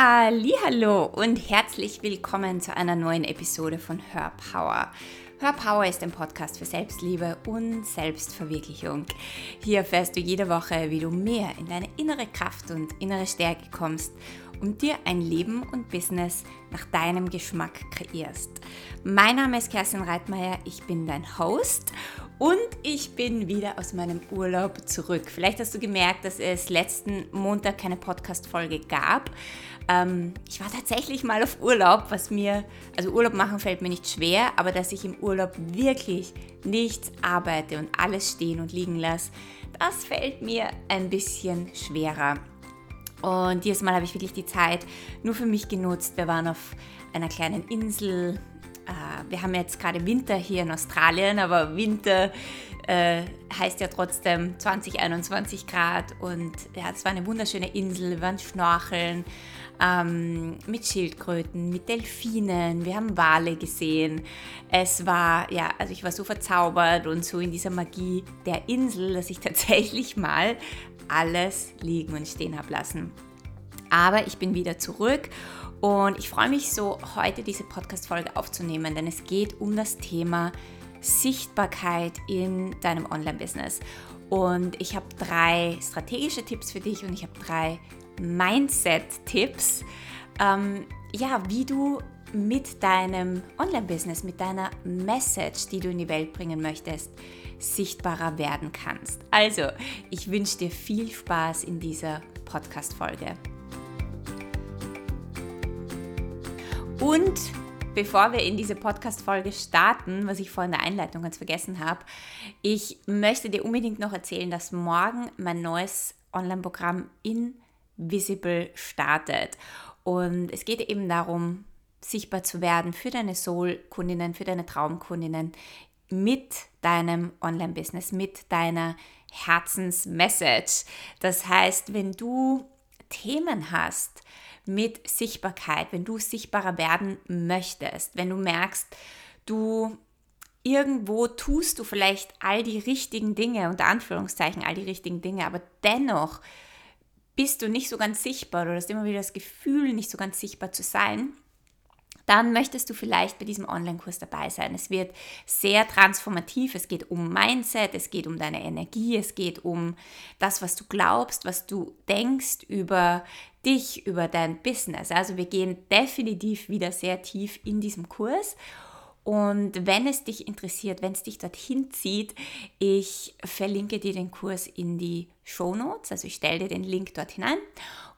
Hallo und herzlich willkommen zu einer neuen Episode von Hör Power. Hör Power ist ein Podcast für Selbstliebe und Selbstverwirklichung. Hier erfährst du jede Woche, wie du mehr in deine innere Kraft und innere Stärke kommst und dir ein Leben und Business nach deinem Geschmack kreierst. Mein Name ist Kerstin Reitmeier, ich bin dein Host und ich bin wieder aus meinem Urlaub zurück. Vielleicht hast du gemerkt, dass es letzten Montag keine Podcast-Folge gab. Ähm, ich war tatsächlich mal auf Urlaub, was mir, also Urlaub machen fällt mir nicht schwer, aber dass ich im Urlaub wirklich nichts arbeite und alles stehen und liegen lasse, das fällt mir ein bisschen schwerer. Und dieses Mal habe ich wirklich die Zeit nur für mich genutzt. Wir waren auf einer kleinen Insel. Äh, wir haben jetzt gerade Winter hier in Australien, aber Winter äh, heißt ja trotzdem 20, 21 Grad. Und ja, es war eine wunderschöne Insel, wir waren schnorcheln ähm, mit Schildkröten, mit Delfinen, wir haben Wale gesehen. Es war, ja, also ich war so verzaubert und so in dieser Magie der Insel, dass ich tatsächlich mal alles liegen und stehen habe lassen. Aber ich bin wieder zurück und ich freue mich so, heute diese Podcast-Folge aufzunehmen, denn es geht um das Thema Sichtbarkeit in deinem Online-Business. Und ich habe drei strategische Tipps für dich und ich habe drei Mindset-Tipps, ähm, ja, wie du mit deinem Online-Business, mit deiner Message, die du in die Welt bringen möchtest, sichtbarer werden kannst. Also, ich wünsche dir viel Spaß in dieser Podcast-Folge. Und bevor wir in diese Podcast-Folge starten, was ich vorhin in der Einleitung ganz vergessen habe, ich möchte dir unbedingt noch erzählen, dass morgen mein neues Online-Programm Invisible startet. Und es geht eben darum, sichtbar zu werden für deine Soul-Kundinnen, für deine Traumkundinnen mit deinem Online-Business, mit deiner Herzensmessage. Das heißt, wenn du Themen hast, mit Sichtbarkeit, wenn du sichtbarer werden möchtest, wenn du merkst, du irgendwo tust du vielleicht all die richtigen Dinge, unter Anführungszeichen all die richtigen Dinge, aber dennoch bist du nicht so ganz sichtbar oder hast immer wieder das Gefühl, nicht so ganz sichtbar zu sein, dann möchtest du vielleicht bei diesem Online-Kurs dabei sein. Es wird sehr transformativ. Es geht um Mindset, es geht um deine Energie, es geht um das, was du glaubst, was du denkst über dich, über dein Business. Also wir gehen definitiv wieder sehr tief in diesem Kurs. Und wenn es dich interessiert, wenn es dich dorthin zieht, ich verlinke dir den Kurs in die Show Notes. Also ich stelle dir den Link dort hinein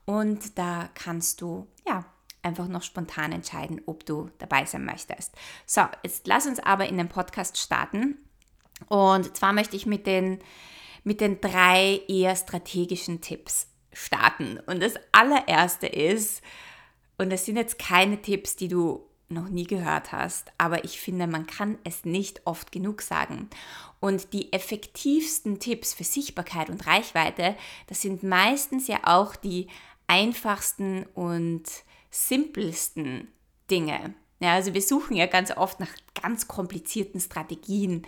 und da kannst du ja einfach noch spontan entscheiden, ob du dabei sein möchtest. So, jetzt lass uns aber in den Podcast starten. Und zwar möchte ich mit den, mit den drei eher strategischen Tipps starten. Und das allererste ist, und das sind jetzt keine Tipps, die du noch nie gehört hast, aber ich finde, man kann es nicht oft genug sagen. Und die effektivsten Tipps für Sichtbarkeit und Reichweite, das sind meistens ja auch die einfachsten und simpelsten Dinge. Ja, also wir suchen ja ganz oft nach ganz komplizierten Strategien,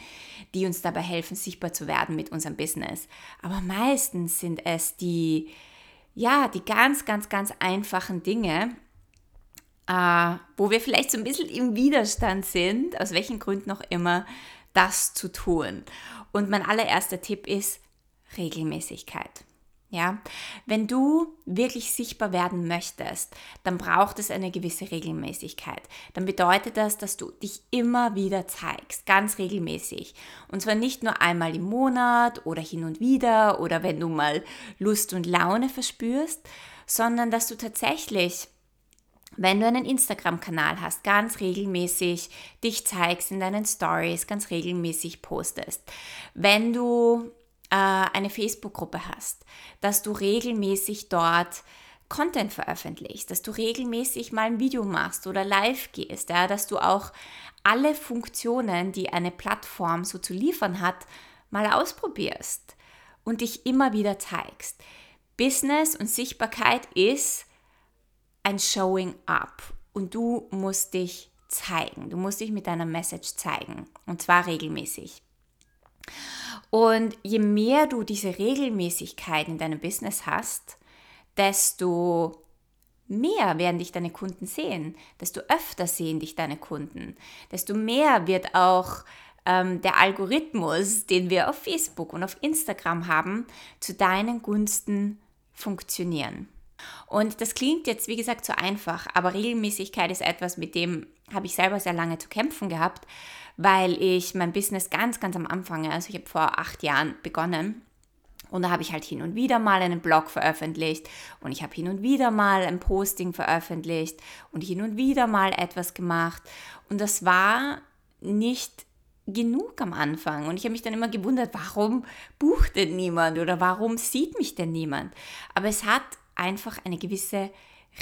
die uns dabei helfen, sichtbar zu werden mit unserem Business. Aber meistens sind es die, ja, die ganz, ganz, ganz einfachen Dinge, äh, wo wir vielleicht so ein bisschen im Widerstand sind, aus welchen Gründen auch immer, das zu tun. Und mein allererster Tipp ist Regelmäßigkeit. Ja, wenn du wirklich sichtbar werden möchtest, dann braucht es eine gewisse Regelmäßigkeit. Dann bedeutet das, dass du dich immer wieder zeigst, ganz regelmäßig. Und zwar nicht nur einmal im Monat oder hin und wieder oder wenn du mal Lust und Laune verspürst, sondern dass du tatsächlich wenn du einen Instagram-Kanal hast, ganz regelmäßig dich zeigst in deinen Stories, ganz regelmäßig postest. Wenn du äh, eine Facebook-Gruppe hast, dass du regelmäßig dort Content veröffentlichst, dass du regelmäßig mal ein Video machst oder live gehst, ja, dass du auch alle Funktionen, die eine Plattform so zu liefern hat, mal ausprobierst und dich immer wieder zeigst. Business und Sichtbarkeit ist ein Showing up und du musst dich zeigen. Du musst dich mit deiner Message zeigen und zwar regelmäßig. Und je mehr du diese Regelmäßigkeit in deinem Business hast, desto mehr werden dich deine Kunden sehen, desto öfter sehen dich deine Kunden, desto mehr wird auch ähm, der Algorithmus, den wir auf Facebook und auf Instagram haben, zu deinen Gunsten funktionieren. Und das klingt jetzt, wie gesagt, so einfach, aber Regelmäßigkeit ist etwas, mit dem habe ich selber sehr lange zu kämpfen gehabt, weil ich mein Business ganz, ganz am Anfang, also ich habe vor acht Jahren begonnen und da habe ich halt hin und wieder mal einen Blog veröffentlicht und ich habe hin und wieder mal ein Posting veröffentlicht und hin und wieder mal etwas gemacht und das war nicht genug am Anfang. Und ich habe mich dann immer gewundert, warum bucht denn niemand oder warum sieht mich denn niemand? Aber es hat einfach eine gewisse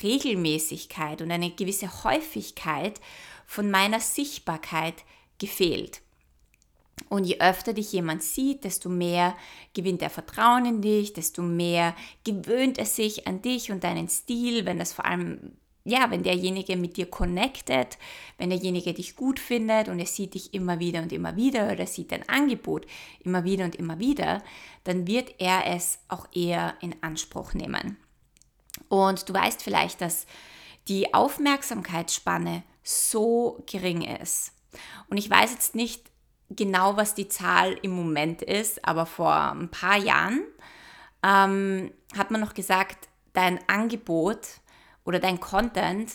Regelmäßigkeit und eine gewisse Häufigkeit von meiner Sichtbarkeit gefehlt. Und je öfter dich jemand sieht, desto mehr gewinnt er Vertrauen in dich, desto mehr gewöhnt er sich an dich und deinen Stil, wenn das vor allem ja, wenn derjenige mit dir connected, wenn derjenige dich gut findet und er sieht dich immer wieder und immer wieder oder sieht dein Angebot immer wieder und immer wieder, dann wird er es auch eher in Anspruch nehmen. Und du weißt vielleicht, dass die Aufmerksamkeitsspanne so gering ist. Und ich weiß jetzt nicht genau, was die Zahl im Moment ist, aber vor ein paar Jahren ähm, hat man noch gesagt, dein Angebot oder dein Content,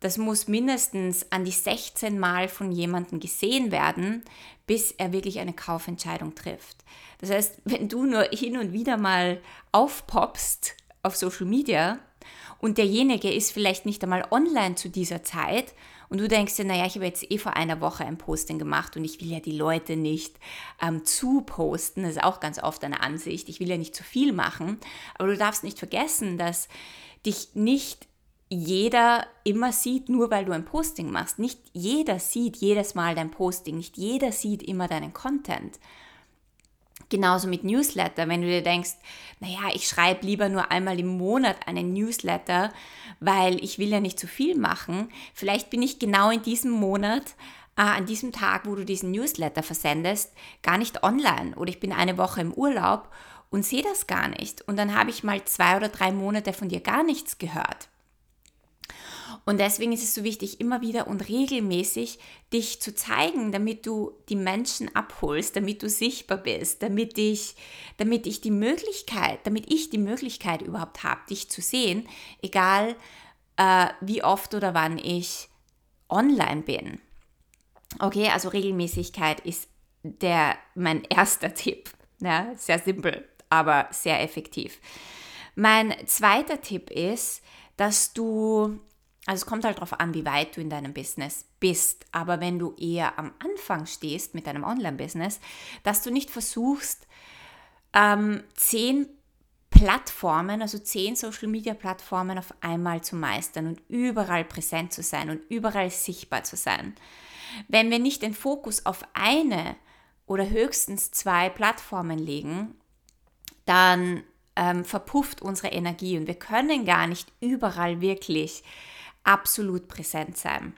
das muss mindestens an die 16 Mal von jemandem gesehen werden, bis er wirklich eine Kaufentscheidung trifft. Das heißt, wenn du nur hin und wieder mal aufpoppst auf Social Media und derjenige ist vielleicht nicht einmal online zu dieser Zeit und du denkst dir, naja, ich habe jetzt eh vor einer Woche ein Posting gemacht und ich will ja die Leute nicht ähm, zu posten, das ist auch ganz oft eine Ansicht, ich will ja nicht zu viel machen, aber du darfst nicht vergessen, dass dich nicht jeder immer sieht, nur weil du ein Posting machst. Nicht jeder sieht jedes Mal dein Posting, nicht jeder sieht immer deinen Content. Genauso mit Newsletter, wenn du dir denkst, naja, ich schreibe lieber nur einmal im Monat einen Newsletter, weil ich will ja nicht zu viel machen. Vielleicht bin ich genau in diesem Monat, äh, an diesem Tag, wo du diesen Newsletter versendest, gar nicht online oder ich bin eine Woche im Urlaub und sehe das gar nicht. Und dann habe ich mal zwei oder drei Monate von dir gar nichts gehört. Und deswegen ist es so wichtig, immer wieder und regelmäßig dich zu zeigen, damit du die Menschen abholst, damit du sichtbar bist, damit ich, damit ich die Möglichkeit, damit ich die Möglichkeit überhaupt habe, dich zu sehen, egal äh, wie oft oder wann ich online bin. Okay, also Regelmäßigkeit ist der, mein erster Tipp. Ja, sehr simpel, aber sehr effektiv. Mein zweiter Tipp ist, dass du also es kommt halt darauf an, wie weit du in deinem Business bist. Aber wenn du eher am Anfang stehst mit deinem Online-Business, dass du nicht versuchst, ähm, zehn Plattformen, also zehn Social-Media-Plattformen auf einmal zu meistern und überall präsent zu sein und überall sichtbar zu sein. Wenn wir nicht den Fokus auf eine oder höchstens zwei Plattformen legen, dann ähm, verpufft unsere Energie und wir können gar nicht überall wirklich absolut präsent sein.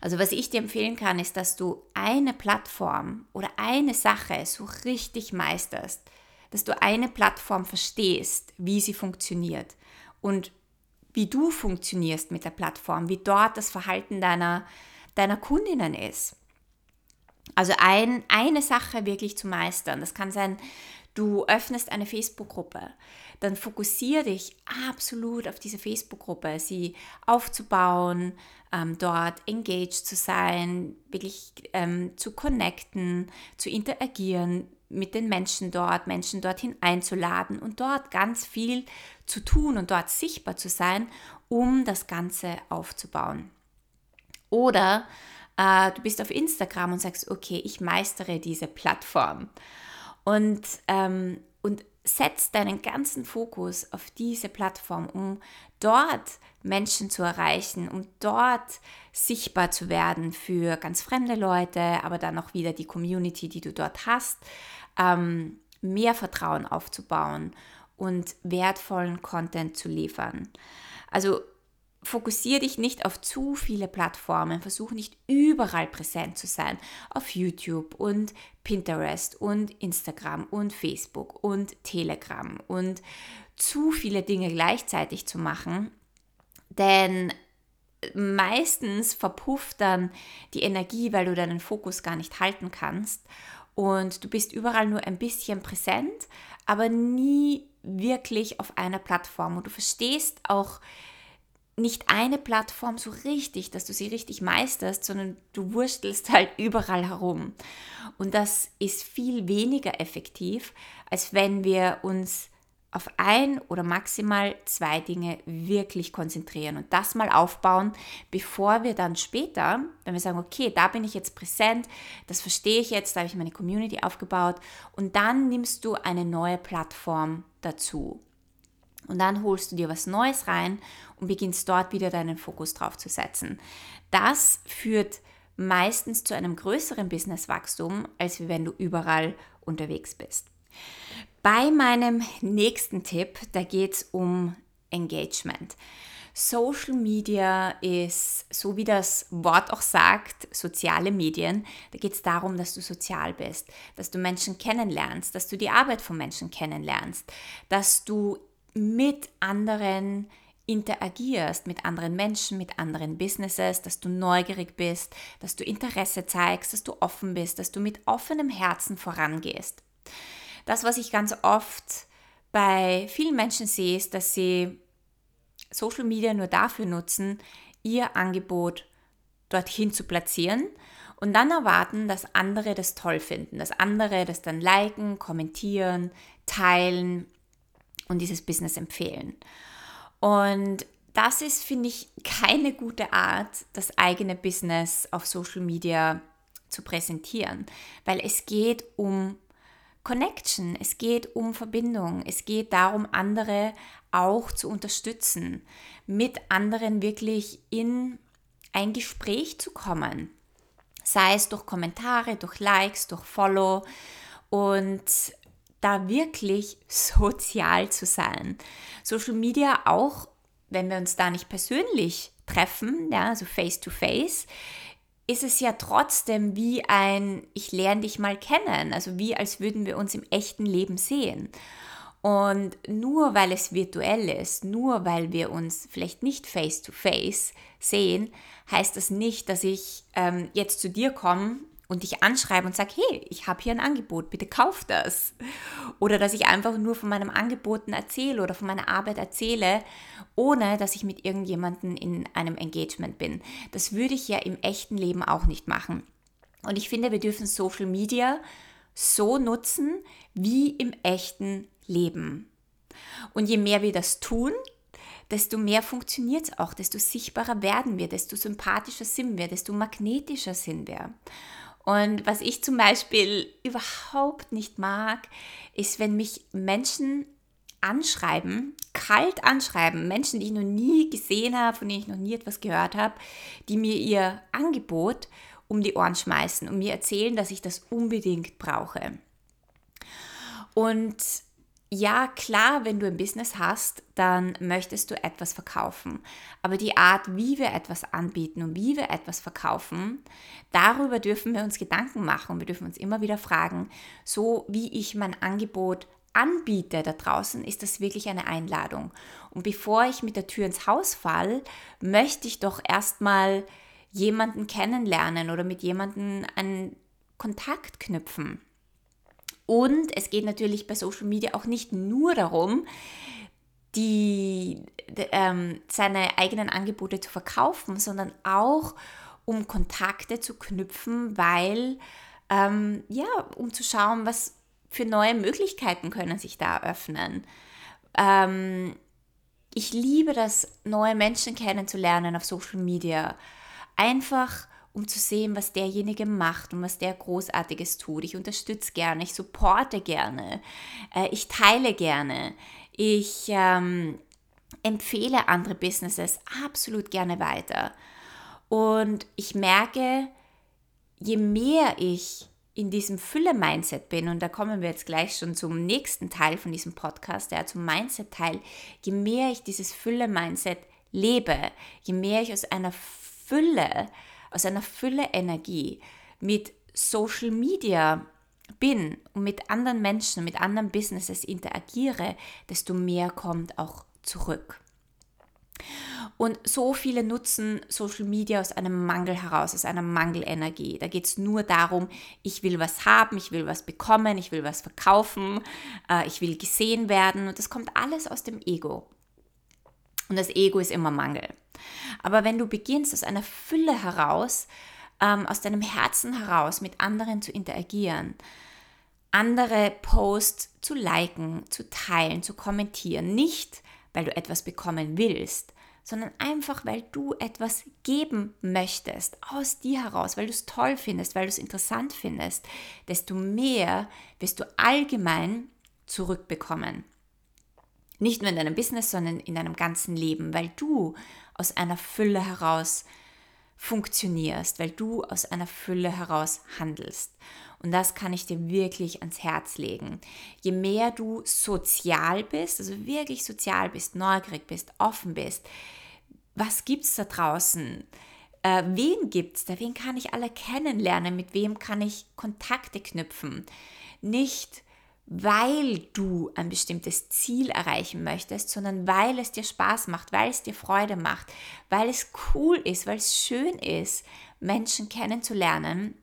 Also was ich dir empfehlen kann, ist, dass du eine Plattform oder eine Sache so richtig meisterst, dass du eine Plattform verstehst, wie sie funktioniert und wie du funktionierst mit der Plattform, wie dort das Verhalten deiner, deiner Kundinnen ist. Also ein, eine Sache wirklich zu meistern. Das kann sein, du öffnest eine Facebook-Gruppe, dann fokussiere dich absolut auf diese Facebook-Gruppe, sie aufzubauen, ähm, dort engaged zu sein, wirklich ähm, zu connecten, zu interagieren mit den Menschen dort, Menschen dorthin einzuladen und dort ganz viel zu tun und dort sichtbar zu sein, um das Ganze aufzubauen. Oder äh, du bist auf Instagram und sagst, okay, ich meistere diese Plattform. Und, ähm, setz deinen ganzen Fokus auf diese Plattform, um dort Menschen zu erreichen, um dort sichtbar zu werden für ganz fremde Leute, aber dann auch wieder die Community, die du dort hast, ähm, mehr Vertrauen aufzubauen und wertvollen Content zu liefern. Also fokussiere dich nicht auf zu viele Plattformen, versuch nicht überall präsent zu sein. Auf YouTube und Pinterest und Instagram und Facebook und Telegram und zu viele Dinge gleichzeitig zu machen, Denn meistens verpufft dann die Energie, weil du deinen Fokus gar nicht halten kannst. Und du bist überall nur ein bisschen präsent, aber nie wirklich auf einer Plattform. Und du verstehst auch nicht eine Plattform so richtig, dass du sie richtig meisterst, sondern du wurstelst halt überall herum. Und das ist viel weniger effektiv, als wenn wir uns auf ein oder maximal zwei Dinge wirklich konzentrieren und das mal aufbauen, bevor wir dann später, wenn wir sagen, okay, da bin ich jetzt präsent, das verstehe ich jetzt, da habe ich meine Community aufgebaut und dann nimmst du eine neue Plattform dazu. Und dann holst du dir was Neues rein und beginnst dort wieder deinen Fokus drauf zu setzen. Das führt meistens zu einem größeren Businesswachstum, als wenn du überall unterwegs bist. Bei meinem nächsten Tipp, da geht es um Engagement. Social Media ist, so wie das Wort auch sagt, soziale Medien. Da geht es darum, dass du sozial bist, dass du Menschen kennenlernst, dass du die Arbeit von Menschen kennenlernst, dass du mit anderen interagierst, mit anderen Menschen, mit anderen Businesses, dass du neugierig bist, dass du Interesse zeigst, dass du offen bist, dass du mit offenem Herzen vorangehst. Das, was ich ganz oft bei vielen Menschen sehe, ist, dass sie Social Media nur dafür nutzen, ihr Angebot dorthin zu platzieren und dann erwarten, dass andere das toll finden, dass andere das dann liken, kommentieren, teilen und dieses Business empfehlen. Und das ist, finde ich, keine gute Art, das eigene Business auf Social Media zu präsentieren, weil es geht um Connection, es geht um Verbindung, es geht darum, andere auch zu unterstützen, mit anderen wirklich in ein Gespräch zu kommen, sei es durch Kommentare, durch Likes, durch Follow und da wirklich sozial zu sein. Social Media auch, wenn wir uns da nicht persönlich treffen, ja, also face to face, ist es ja trotzdem wie ein, ich lerne dich mal kennen, also wie als würden wir uns im echten Leben sehen. Und nur weil es virtuell ist, nur weil wir uns vielleicht nicht face-to-face -face sehen, heißt das nicht, dass ich ähm, jetzt zu dir komme und dich anschreibe und sage, hey, ich habe hier ein Angebot, bitte kauf das. Oder dass ich einfach nur von meinem Angeboten erzähle oder von meiner Arbeit erzähle, ohne dass ich mit irgendjemandem in einem Engagement bin. Das würde ich ja im echten Leben auch nicht machen. Und ich finde, wir dürfen Social Media so nutzen wie im echten Leben. Und je mehr wir das tun, desto mehr funktioniert es auch, desto sichtbarer werden wir, desto sympathischer sind wir, desto magnetischer sind wir. Und was ich zum Beispiel überhaupt nicht mag, ist, wenn mich Menschen anschreiben, kalt anschreiben, Menschen, die ich noch nie gesehen habe, von denen ich noch nie etwas gehört habe, die mir ihr Angebot um die Ohren schmeißen und mir erzählen, dass ich das unbedingt brauche. Und ja, klar, wenn du ein Business hast, dann möchtest du etwas verkaufen. Aber die Art, wie wir etwas anbieten und wie wir etwas verkaufen, darüber dürfen wir uns Gedanken machen. Wir dürfen uns immer wieder fragen, so wie ich mein Angebot anbiete da draußen, ist das wirklich eine Einladung. Und bevor ich mit der Tür ins Haus fall, möchte ich doch erstmal jemanden kennenlernen oder mit jemandem einen Kontakt knüpfen. Und es geht natürlich bei Social Media auch nicht nur darum, die, ähm, seine eigenen Angebote zu verkaufen, sondern auch um Kontakte zu knüpfen, weil, ähm, ja, um zu schauen, was für neue Möglichkeiten können sich da eröffnen. Ähm, ich liebe das, neue Menschen kennenzulernen auf Social Media. Einfach um zu sehen, was derjenige macht und was der Großartiges tut. Ich unterstütze gerne, ich supporte gerne, äh, ich teile gerne, ich ähm, empfehle andere Businesses absolut gerne weiter. Und ich merke, je mehr ich in diesem Fülle-Mindset bin, und da kommen wir jetzt gleich schon zum nächsten Teil von diesem Podcast, ja, zum Mindset-Teil, je mehr ich dieses Fülle-Mindset lebe, je mehr ich aus einer Fülle aus einer Fülle Energie mit Social Media bin und mit anderen Menschen, mit anderen Businesses interagiere, desto mehr kommt auch zurück. Und so viele nutzen Social Media aus einem Mangel heraus, aus einer Mangelenergie. Da geht es nur darum, ich will was haben, ich will was bekommen, ich will was verkaufen, äh, ich will gesehen werden. Und das kommt alles aus dem Ego. Und das Ego ist immer Mangel. Aber wenn du beginnst, aus einer Fülle heraus, ähm, aus deinem Herzen heraus mit anderen zu interagieren, andere Posts zu liken, zu teilen, zu kommentieren, nicht weil du etwas bekommen willst, sondern einfach, weil du etwas geben möchtest, aus dir heraus, weil du es toll findest, weil du es interessant findest, desto mehr wirst du allgemein zurückbekommen. Nicht nur in deinem Business, sondern in deinem ganzen Leben, weil du aus einer Fülle heraus funktionierst, weil du aus einer Fülle heraus handelst. Und das kann ich dir wirklich ans Herz legen. Je mehr du sozial bist, also wirklich sozial bist, neugierig bist, offen bist, was gibt es da draußen? Äh, wen gibt es da? Wen kann ich alle kennenlernen? Mit wem kann ich Kontakte knüpfen? Nicht weil du ein bestimmtes Ziel erreichen möchtest, sondern weil es dir Spaß macht, weil es dir Freude macht, weil es cool ist, weil es schön ist, Menschen kennenzulernen.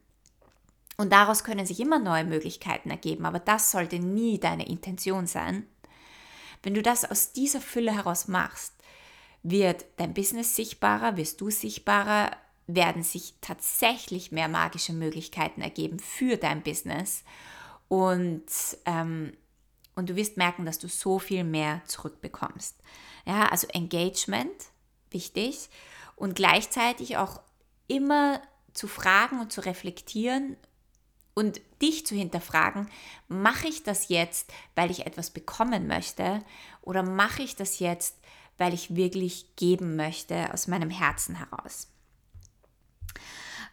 Und daraus können sich immer neue Möglichkeiten ergeben, aber das sollte nie deine Intention sein. Wenn du das aus dieser Fülle heraus machst, wird dein Business sichtbarer, wirst du sichtbarer, werden sich tatsächlich mehr magische Möglichkeiten ergeben für dein Business und, ähm, und du wirst merken, dass du so viel mehr zurückbekommst. Ja, also Engagement, wichtig. Und gleichzeitig auch immer zu fragen und zu reflektieren und dich zu hinterfragen, mache ich das jetzt, weil ich etwas bekommen möchte oder mache ich das jetzt, weil ich wirklich geben möchte aus meinem Herzen heraus.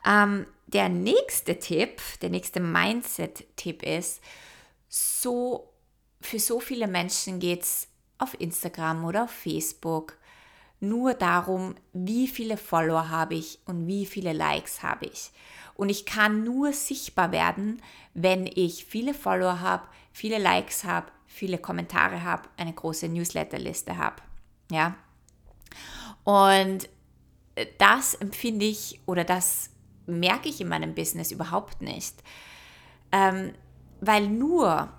Ähm, der nächste Tipp, der nächste Mindset-Tipp ist, so für so viele Menschen geht es auf Instagram oder auf Facebook nur darum, wie viele Follower habe ich und wie viele Likes habe ich. Und ich kann nur sichtbar werden, wenn ich viele Follower habe, viele Likes habe, viele Kommentare habe, eine große Newsletterliste habe. Ja. Und das empfinde ich oder das merke ich in meinem Business überhaupt nicht. Ähm, weil nur,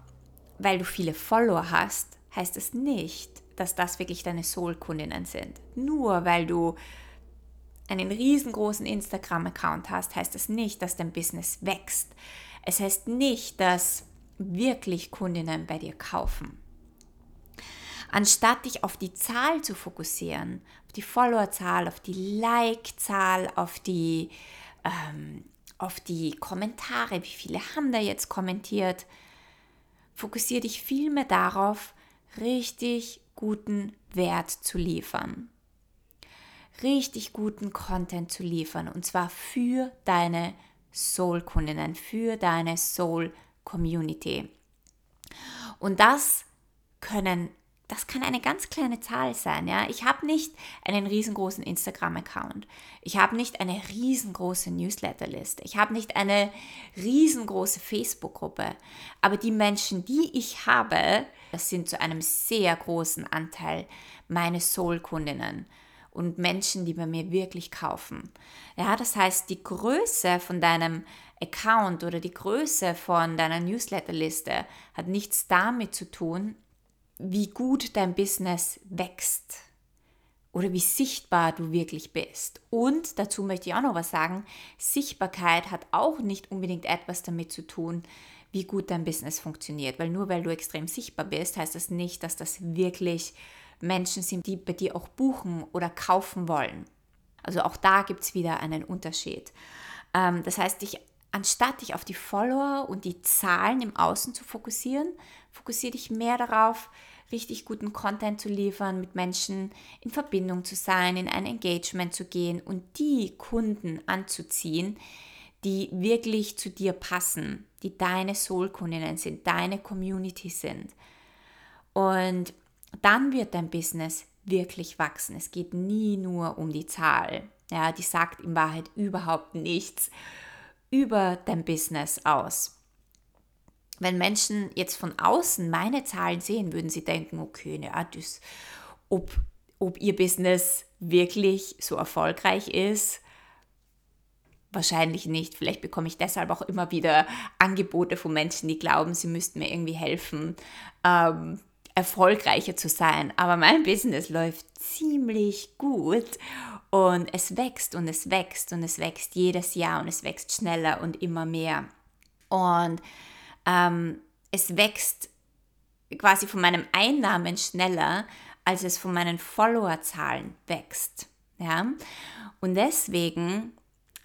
weil du viele Follower hast, heißt es das nicht, dass das wirklich deine Soul-Kundinnen sind. Nur weil du einen riesengroßen Instagram-Account hast, heißt das nicht, dass dein Business wächst. Es heißt nicht, dass wirklich Kundinnen bei dir kaufen. Anstatt dich auf die Zahl zu fokussieren, auf die Followerzahl, auf die Like-Zahl, auf die ähm, auf die Kommentare, wie viele haben da jetzt kommentiert. Fokussiere dich vielmehr darauf, richtig guten Wert zu liefern. Richtig guten Content zu liefern und zwar für deine Soul-Kundinnen, für deine Soul-Community. Und das können das kann eine ganz kleine Zahl sein. Ja? Ich habe nicht einen riesengroßen Instagram-Account. Ich habe nicht eine riesengroße Newsletterliste. Ich habe nicht eine riesengroße Facebook-Gruppe. Aber die Menschen, die ich habe, das sind zu einem sehr großen Anteil meine Soul-Kundinnen und Menschen, die bei mir wirklich kaufen. Ja, das heißt, die Größe von deinem Account oder die Größe von deiner Newsletterliste hat nichts damit zu tun, wie gut dein Business wächst oder wie sichtbar du wirklich bist. Und dazu möchte ich auch noch was sagen, Sichtbarkeit hat auch nicht unbedingt etwas damit zu tun, wie gut dein Business funktioniert, weil nur weil du extrem sichtbar bist, heißt das nicht, dass das wirklich Menschen sind, die bei dir auch buchen oder kaufen wollen. Also auch da gibt es wieder einen Unterschied. Ähm, das heißt, dich, anstatt dich auf die Follower und die Zahlen im Außen zu fokussieren, fokussiere dich mehr darauf, richtig guten Content zu liefern, mit Menschen in Verbindung zu sein, in ein Engagement zu gehen und die Kunden anzuziehen, die wirklich zu dir passen, die deine Soul-Kundinnen sind, deine Community sind. Und dann wird dein Business wirklich wachsen. Es geht nie nur um die Zahl. Ja, die sagt in Wahrheit überhaupt nichts über dein Business aus wenn Menschen jetzt von außen meine Zahlen sehen, würden sie denken, okay, ja, das, ob, ob ihr Business wirklich so erfolgreich ist. Wahrscheinlich nicht. Vielleicht bekomme ich deshalb auch immer wieder Angebote von Menschen, die glauben, sie müssten mir irgendwie helfen, ähm, erfolgreicher zu sein. Aber mein Business läuft ziemlich gut und es wächst und es wächst und es wächst jedes Jahr und es wächst schneller und immer mehr. Und ähm, es wächst quasi von meinem Einnahmen schneller, als es von meinen Followerzahlen wächst. Ja? Und deswegen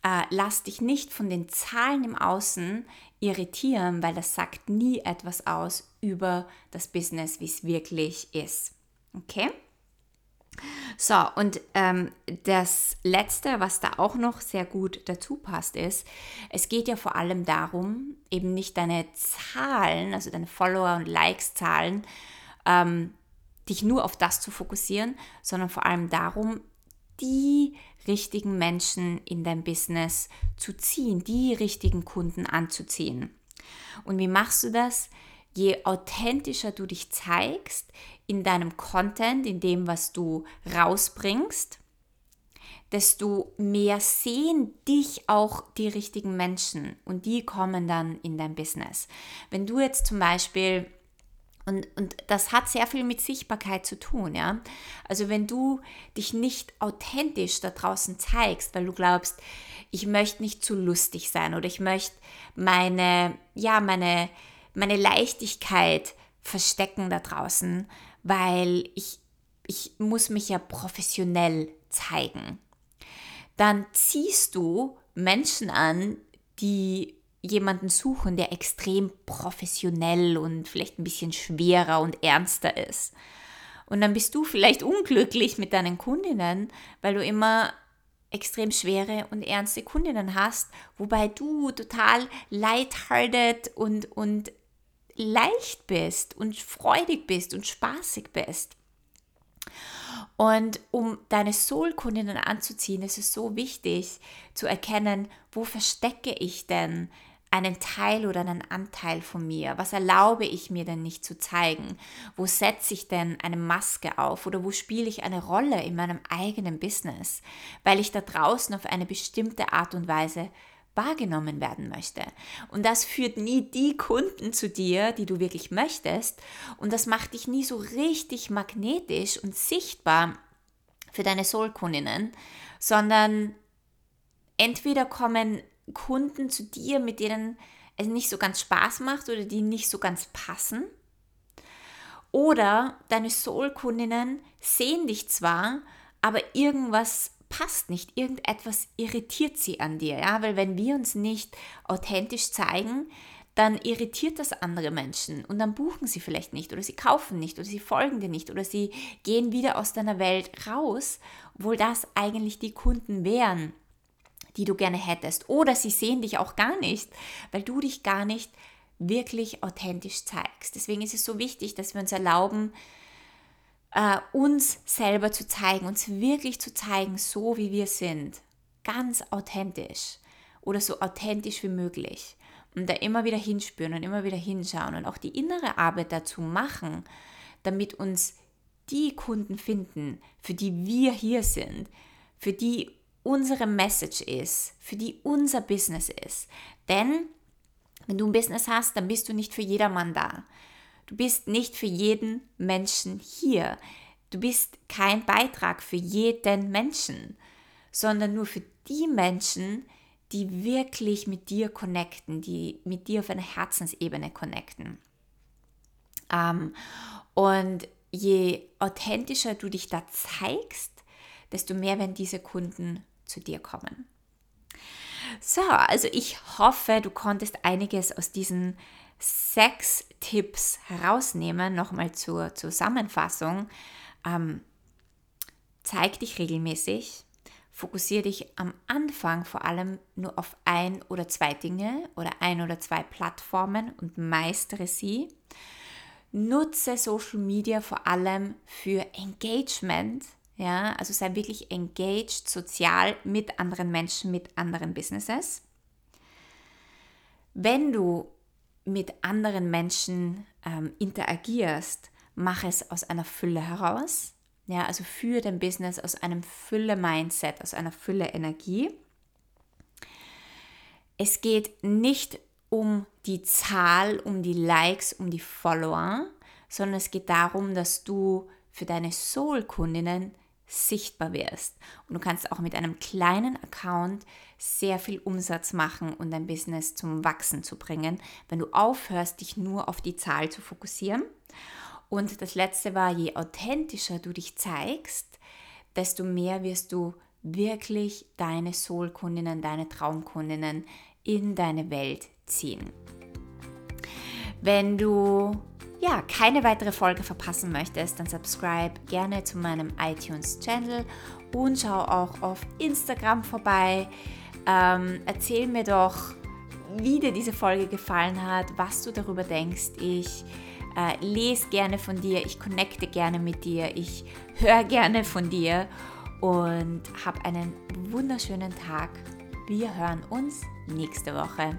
äh, lass dich nicht von den Zahlen im Außen irritieren, weil das sagt nie etwas aus über das Business, wie es wirklich ist. Okay? So, und ähm, das Letzte, was da auch noch sehr gut dazu passt, ist, es geht ja vor allem darum, eben nicht deine Zahlen, also deine Follower- und Likes-Zahlen, ähm, dich nur auf das zu fokussieren, sondern vor allem darum, die richtigen Menschen in dein Business zu ziehen, die richtigen Kunden anzuziehen. Und wie machst du das? Je authentischer du dich zeigst in deinem Content, in dem, was du rausbringst, desto mehr sehen dich auch die richtigen Menschen und die kommen dann in dein Business. Wenn du jetzt zum Beispiel und, und das hat sehr viel mit Sichtbarkeit zu tun, ja. Also wenn du dich nicht authentisch da draußen zeigst, weil du glaubst, ich möchte nicht zu lustig sein oder ich möchte meine, ja, meine, meine Leichtigkeit verstecken da draußen, weil ich, ich muss mich ja professionell zeigen. Dann ziehst du Menschen an, die jemanden suchen, der extrem professionell und vielleicht ein bisschen schwerer und ernster ist. Und dann bist du vielleicht unglücklich mit deinen Kundinnen, weil du immer extrem schwere und ernste Kundinnen hast, wobei du total lighthearted und, und leicht bist und freudig bist und spaßig bist. Und um deine Soul-Kundinnen anzuziehen, ist es so wichtig zu erkennen, wo verstecke ich denn einen Teil oder einen Anteil von mir? Was erlaube ich mir denn nicht zu zeigen? Wo setze ich denn eine Maske auf oder wo spiele ich eine Rolle in meinem eigenen Business, weil ich da draußen auf eine bestimmte Art und Weise wahrgenommen werden möchte. Und das führt nie die Kunden zu dir, die du wirklich möchtest. Und das macht dich nie so richtig magnetisch und sichtbar für deine Soul-Kundinnen, sondern entweder kommen Kunden zu dir, mit denen es nicht so ganz Spaß macht oder die nicht so ganz passen. Oder deine Soul-Kundinnen sehen dich zwar, aber irgendwas passt nicht, irgendetwas irritiert sie an dir, ja, weil wenn wir uns nicht authentisch zeigen, dann irritiert das andere Menschen und dann buchen sie vielleicht nicht oder sie kaufen nicht oder sie folgen dir nicht oder sie gehen wieder aus deiner Welt raus, obwohl das eigentlich die Kunden wären, die du gerne hättest. Oder sie sehen dich auch gar nicht, weil du dich gar nicht wirklich authentisch zeigst. Deswegen ist es so wichtig, dass wir uns erlauben, äh, uns selber zu zeigen, uns wirklich zu zeigen, so wie wir sind. Ganz authentisch oder so authentisch wie möglich. Und da immer wieder hinspüren und immer wieder hinschauen und auch die innere Arbeit dazu machen, damit uns die Kunden finden, für die wir hier sind, für die unsere Message ist, für die unser Business ist. Denn wenn du ein Business hast, dann bist du nicht für jedermann da. Du bist nicht für jeden Menschen hier. Du bist kein Beitrag für jeden Menschen, sondern nur für die Menschen, die wirklich mit dir connecten, die mit dir auf einer Herzensebene connecten. Ähm, und je authentischer du dich da zeigst, desto mehr werden diese Kunden zu dir kommen. So, also ich hoffe, du konntest einiges aus diesen sechs Tipps herausnehmen. Nochmal zur Zusammenfassung. Ähm, zeig dich regelmäßig. Fokussiere dich am Anfang vor allem nur auf ein oder zwei Dinge oder ein oder zwei Plattformen und meistere sie. Nutze Social Media vor allem für Engagement ja, also sei wirklich engaged, sozial mit anderen Menschen, mit anderen Businesses. Wenn du mit anderen Menschen ähm, interagierst, mach es aus einer Fülle heraus. Ja, also für dein Business aus einem Fülle-Mindset, aus einer Fülle-Energie. Es geht nicht um die Zahl, um die Likes, um die Follower, sondern es geht darum, dass du für deine Soul-Kundinnen sichtbar wirst. Und du kannst auch mit einem kleinen Account sehr viel Umsatz machen und dein Business zum Wachsen zu bringen, wenn du aufhörst, dich nur auf die Zahl zu fokussieren. Und das letzte war, je authentischer du dich zeigst, desto mehr wirst du wirklich deine Soul-Kundinnen, deine Traumkundinnen in deine Welt ziehen. Wenn du ja, keine weitere Folge verpassen möchtest, dann subscribe gerne zu meinem iTunes-Channel und schau auch auf Instagram vorbei. Ähm, erzähl mir doch, wie dir diese Folge gefallen hat, was du darüber denkst. Ich äh, lese gerne von dir, ich connecte gerne mit dir, ich höre gerne von dir und hab einen wunderschönen Tag. Wir hören uns nächste Woche.